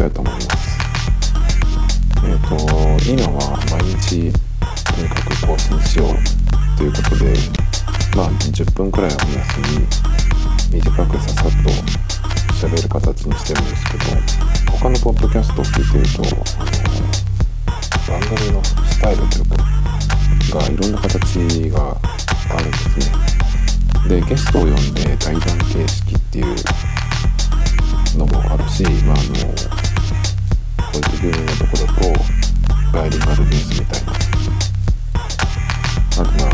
たいと思いますえっ、ー、と今は毎日とにかく更新しようということでまあ10分くらいを目安に短くささっと喋る形にしてるんですけど他のポッドキャストを聞いてるとあの番組のスタイルというかがいろんな形があるんですねでゲストを呼んで対談形式っていうのもあるし、まあ、あのこういう有名なところとバイリンガルニュースみたいなあとまあ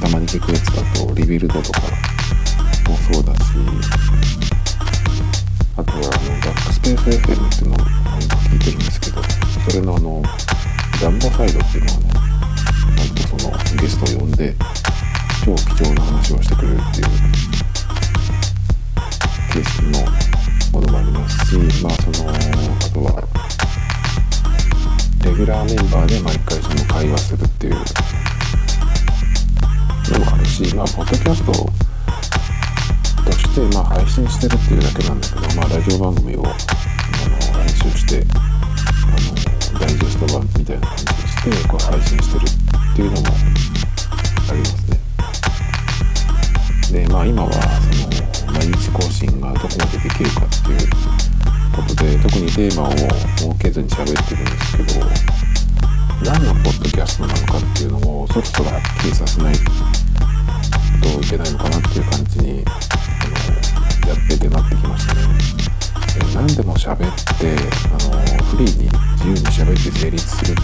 たまに聞くやつだとリビルドとかもそうだしあとはあのバックスペース FM っていうのを聞いてるんですけどそれのあのジャンボサイドっていうのはねなんとそのゲストを呼んで超貴重な話をしてくれるっていう形式のものもありますしまあそのあとはレギュラーメンバーで毎回その会話するっていうのもあるしまあポッドキャストとしてまあ配信してるっていうだけなんだけどまあラジオ番組をあの編集してあのダイジェスト版みたいな感じにしてこう配信してるっていうのもありますね。でまあ今はその毎日更新がどこまでできるかっていうことで特にテーマを設けずに喋ってるんですけど何のポッドキャストなのかっていうのをそろそろはっきりさせないといけないのかなっていう感じにあのやっててなってきましたね。何でも喋ってあのフリーに自由に喋って成立する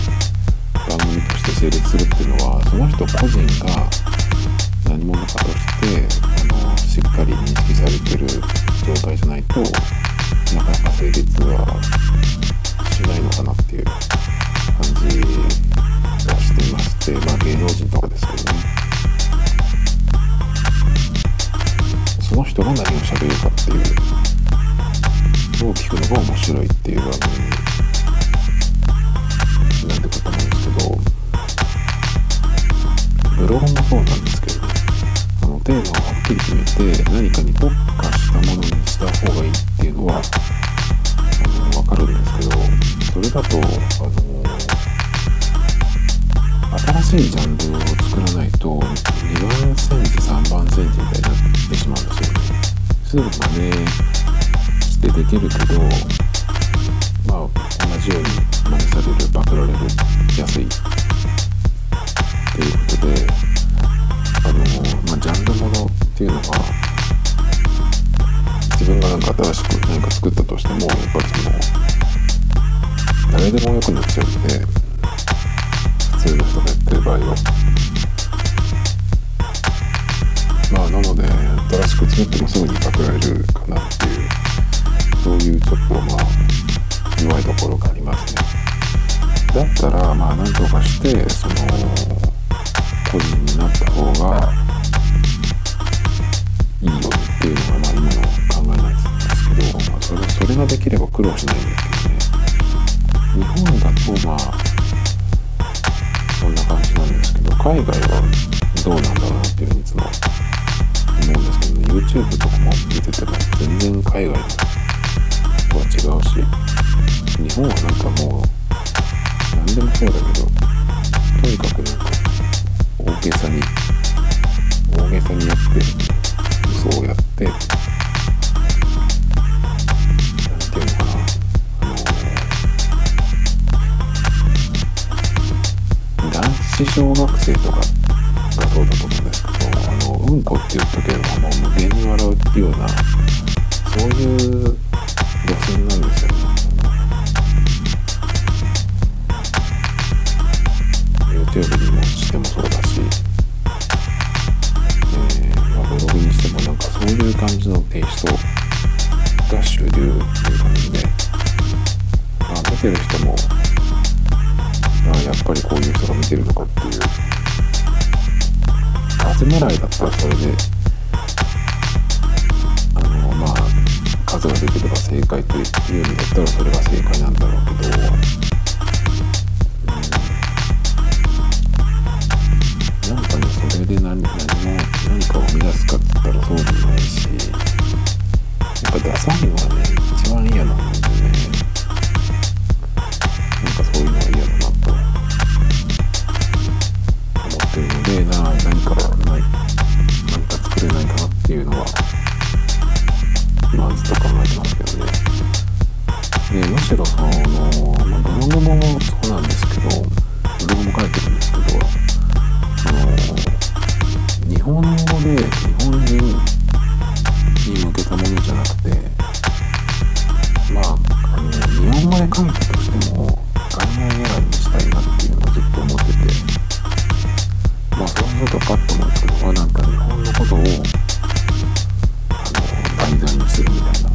番組として成立するっていうのはその人個人が何者かとしてしっかり認識されてる状態じゃないとなかなか成立はしないのかなっていう感じがしていましてまあ芸能人とかですけどねその人が何を喋るかっていうのを聞くのが面白いっていう番組なんてことなんですけどブログもそうなんですけどあのテーマをはっきり決めて何かに特化したものにした方がいいっていうのはあの分かるんですけどそれだとあの新しいジャンルを作らないと2番センチ3番センチみたいになってしまうんですよね。すぐ真似してできるけどまあ同じように真似されるパクられるやすいっていうことであの、まあ、ジャンルものっていうのは自分が何か新しく何か作ったとしてもやっぱりその誰でも良くなっちゃうんで普通の人がやってる場合は。まあなので新しく作ってもすぐにパクられるかなっていうそういうちょっとまあ弱いところがありますね。だったらまあ何とかしてその個人になった方がいいよっていうのがまあ今の考えなんですけど、まあ、それそれができれば苦労しないんですけどね。日本だとまあそんな感じなんですけど海外はどうなんだろうっていうふうにいつも思うんですけどね。YouTube とかも見てても全然海外のとは違うし日本はなんかもう何でもそうだけどとにかくなんか大げさに大げさにやって嘘をやって。何ていうのかなあの男子小学生とかがそうだと思うんですけどあのうんこって言っとけばもう無限に笑うっていうようなそういう路線なんですよね。YouTube にもしてもそうだし、なんかそういう感じのテイストが主流っていう感じで、まあ、見てる人も、まあ、やっぱりこういう人が見てるのかっていう数もらいだったらそれであのまあ数が出てれば正解という意味だったらそれが正解なんだろうけどれで何何何かを生み出すかって言ったらそうでもないしやっぱダサいのがね一番嫌なんでねなんかそういうのは嫌だなと思ってるのでな何かない何か作れないかなっていうのは今ずっと考えてますけどね。でむしろその、ことかと思って僕は、なんか日本のことをあの題材にするみたいな。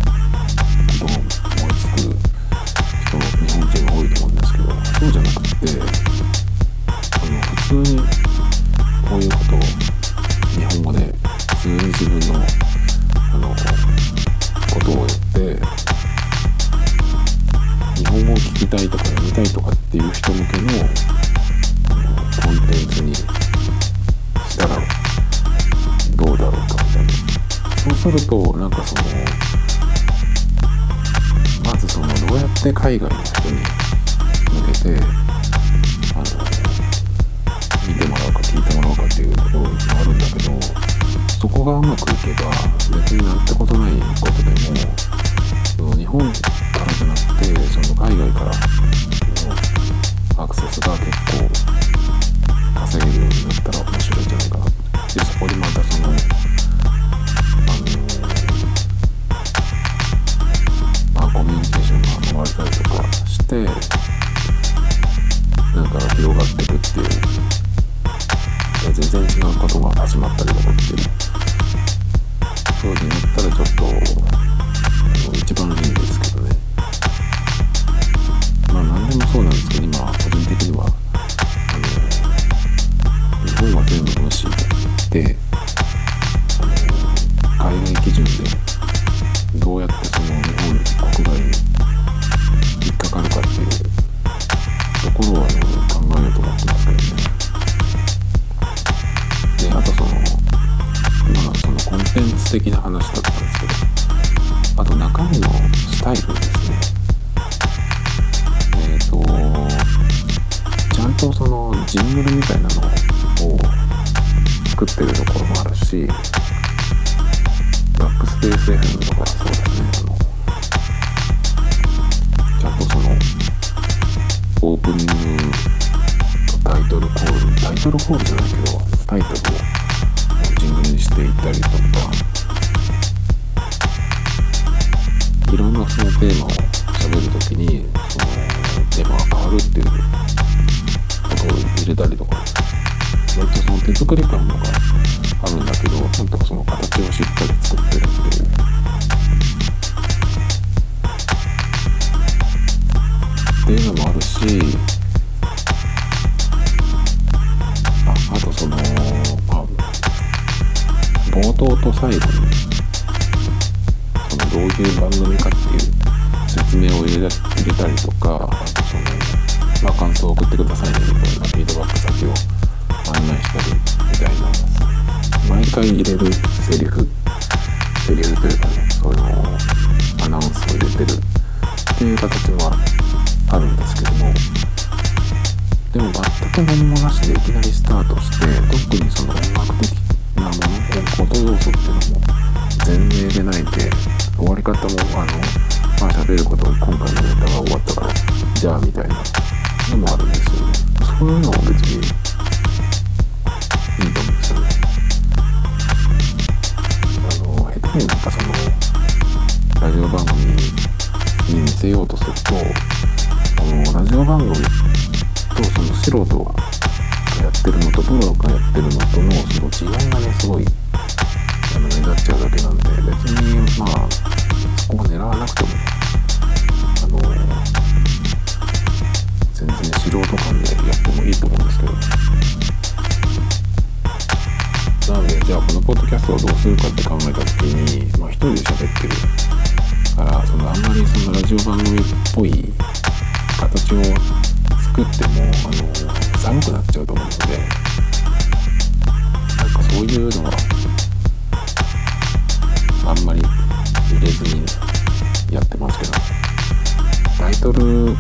なそうするとなんかそのまずそのどうやって海外の人に向けてあの見てもらうか聞いてもらうかっていうところもあるんだけどそこがうまくいけば別になんてことないことでもその日本からじゃなくてその海外からのアクセスが結構稼げるようになったら面白いんじゃないかな。でとの下手になんかそのラジオ番組に見せようとするとこのラジオ番組とその素人がやってるのとプロがやってるのとのその違いがねすごいあの目立っちゃうだけなんで別にまあそこを狙わなくてもあの全然素人感でやってもいいと思うんですけど。なのでじゃあこのポッドキャストをどうするかって考えた時にまあ一人で喋ってるからそのあんまりそのラジオ番組っぽい形を作ってもあの寒くなっちゃうと思うのでなんかそういうのはあんまり入れずにやってますけどタイトル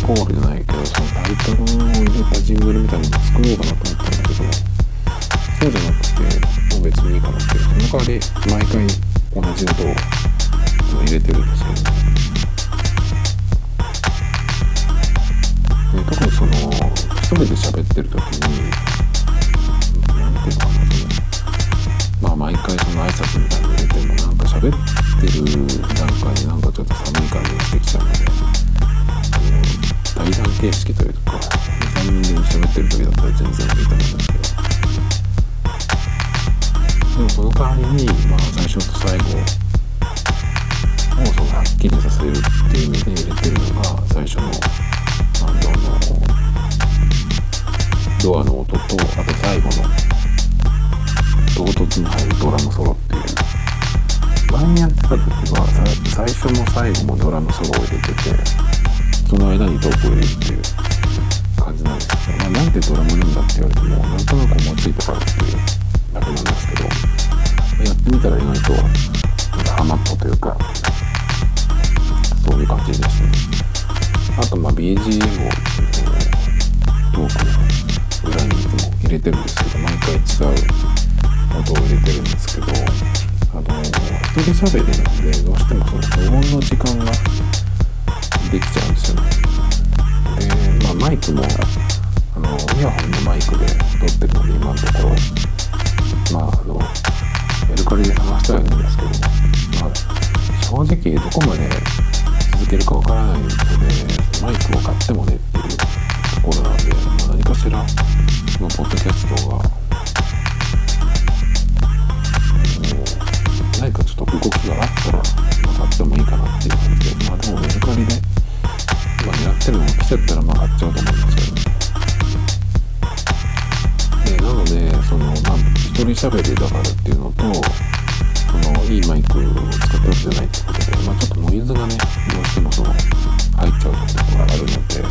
コールじゃないけどそのタイトルを入れたジングルみたいなの作ろうかなと思ったんだけどそうじゃなくてもう別にいいかなってその代わり毎回同じ音を入れてるん。ですけどで特にその一人で喋ってる時に何ていうのかなそのまあ毎回その挨拶みたいなの入れてもなんか喋ってる段階でなんかちょっと寒い感じがしてきちゃうので対談形式というか23人で喋ってる時だったら全然いいと思うんですでもその代わりに、まあ、最初と最後をそのはっきりさせるっていう。意味で入れてるのが最初のあのドアの音とあと最後の唐突に入るドラムソロっていう。前にやってた時は最初も最後もドラムソロを入れててその間にトークを入れるっていう感じなんですけど、まあ、なんでドラムなんだって言われてもなんとなく思いついたからっていう。だけなんですけどやってみたら意外とハマったというかそういう感じですね。あとまあ BGM をトークの裏にいつも入れてるんですけど毎回違う音を入れてるんですけどあの一人喋りなんでどうしてもその保温の時間ができちゃうんですよね。でまあマイクもあのイヤホンのマイクで撮ってるので今のところ。まああのメルカリで探してはいんですけどまあ正直どこまで続けるかわからないのでマイクを買ってもねっていうところなんで、まあ、何かしらこのポッドキャストが何かちょっと動きがあったら、まあ、買ってもいいかなっていう感じでまあでもメルカリで、まあ、狙ってるのが来ちゃったらまあ買っちゃうと思うんですけどでなのでそのまあ一人喋りだからっていうのとそのいいマイクを使ったわけじゃないってことで、まあ、ちょっとノイズがねどうしてもその入っちゃうところがあるので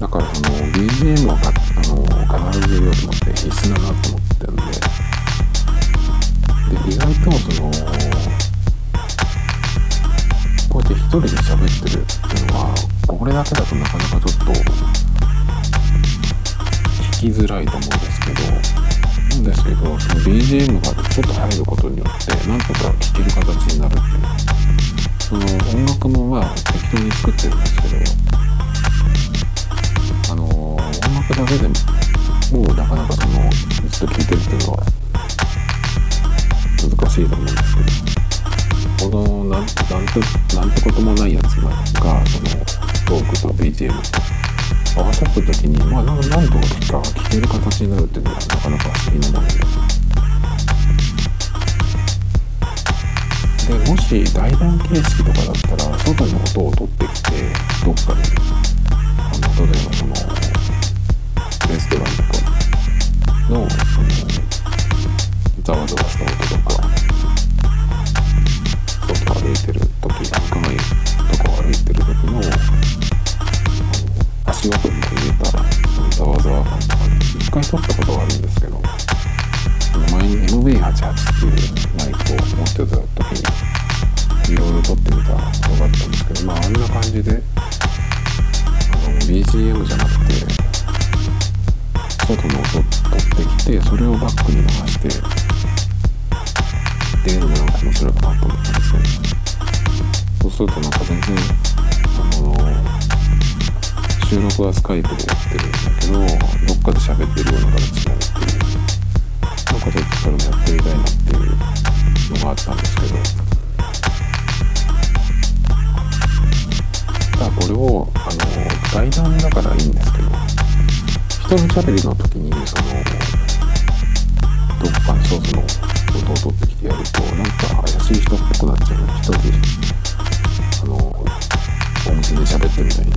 だからその BGM はかあの必ず入れようと思って必須だなと思ってるんでで意外とそのこうやって一人で喋ってるっていうのはこれだけだとなかなかちょっときづらいと思うんですけどなんですけどその BGM がちょっと入ることによってなんとか聴ける形になるっていう。その音楽もまあ適当に作ってるんですけどあの音楽だけでもなかなかそのずっと聴いてるっていうのは難しいと思うんですけどこのなんなんてなんてこともないやつがそのトークと BGM と合わさった時にまあ何度か聞ける形になるっていうのはなかなか不思議なもので。でもし対談形式とかだったら外の音を取ってきて BGM じゃなくて外の音取ってきてそれをバックに流してっていうのもなんか面白いかなと思ったんですけどそうするとなんか全然あの収録はスカイプでやってるんだけどどっかで喋ってるような形になるっていうなんかちょっとそれもやってみたいなっていうのがあったんですけど。ただこれを対談だからいいんですけど一人喋りの時にそのどっかにソースの音を取ってきてやるとなんか怪しい人っぽくなっちゃう一人であのお店で喋ってるみたいにっ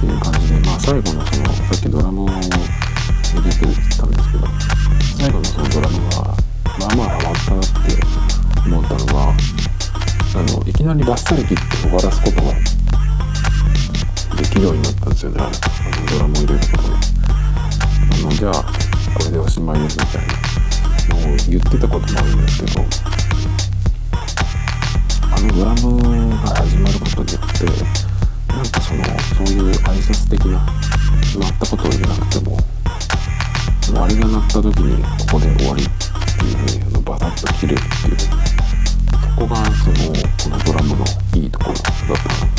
ていう感じでまあ最後のそのさっきドラムを入れてるって言ったんですけど最後のそのドラムがまあまあハマったなって思ったのがあのいきなりバッサリ切って終わらすことができるようになったんですよね。あのドラムを入れることであのじゃあこれでおしまいですみたいなのを言ってたこともあるんですけどあのドラムが始まることによってなんかそのそういう挨拶的な鳴ったことを言わなくてももあれが鳴った時にここで終わりっていうふうにあのバタッと切れるっていう。こがそのこのドラムのいいところだったなと